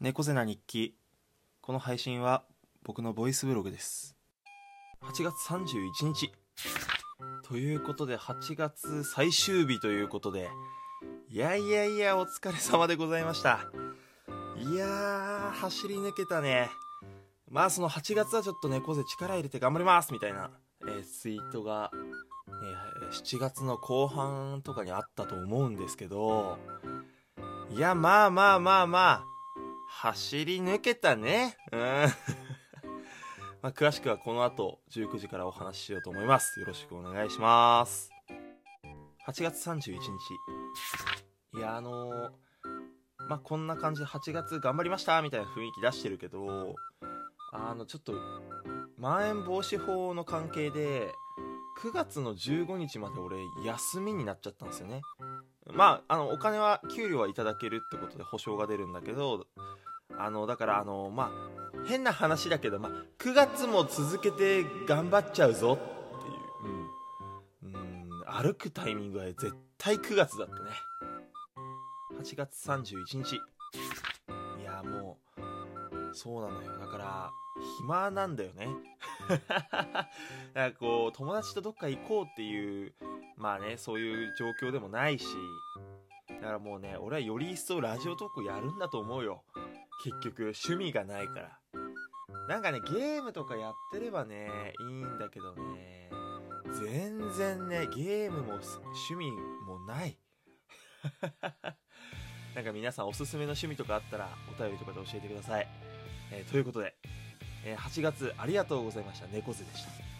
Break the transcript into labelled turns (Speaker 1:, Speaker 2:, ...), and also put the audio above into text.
Speaker 1: 猫背な日記。この配信は僕のボイスブログです。8月31日。ということで8月最終日ということでいやいやいやお疲れ様でございました。いやー走り抜けたね。まあその8月はちょっと猫背力入れて頑張りますみたいな、えーツイートが、えー7月の後半とかにあったと思うんですけど。いやまあまあまあまあ走り抜けたね。うん。まあ、詳しくはこの後19時からお話ししようと思います。よろしくお願いします。8月31日。いや、あのーまあ、こんな感じで8月頑張りましたみたいな雰囲気出してるけど、あの、ちょっと、まん延防止法の関係で、9月の15日まで俺休みになっちゃったんですよね。まあ、あの、お金は、給料はいただけるってことで保証が出るんだけど、あの、だから、あの、まあ、変な話だけど、まあ、9月も続けて頑張っちゃうぞっていう、うん。うん、歩くタイミングは絶対9月だったね。8月31日。いや、もう、そうなのよ。だから、暇なんだよね。だからこう、友達とどっか行こうっていう、まあね、そういう状況でもないし、だからもうね、俺はより一層ラジオトークやるんだと思うよ。結局、趣味がないから。なんかね、ゲームとかやってればね、いいんだけどね、全然ね、ゲームも趣味もない。なんか皆さんおすすめの趣味とかあったらお便りとかで教えてください。えーということで、えー8月ありがとうございました。猫背でした。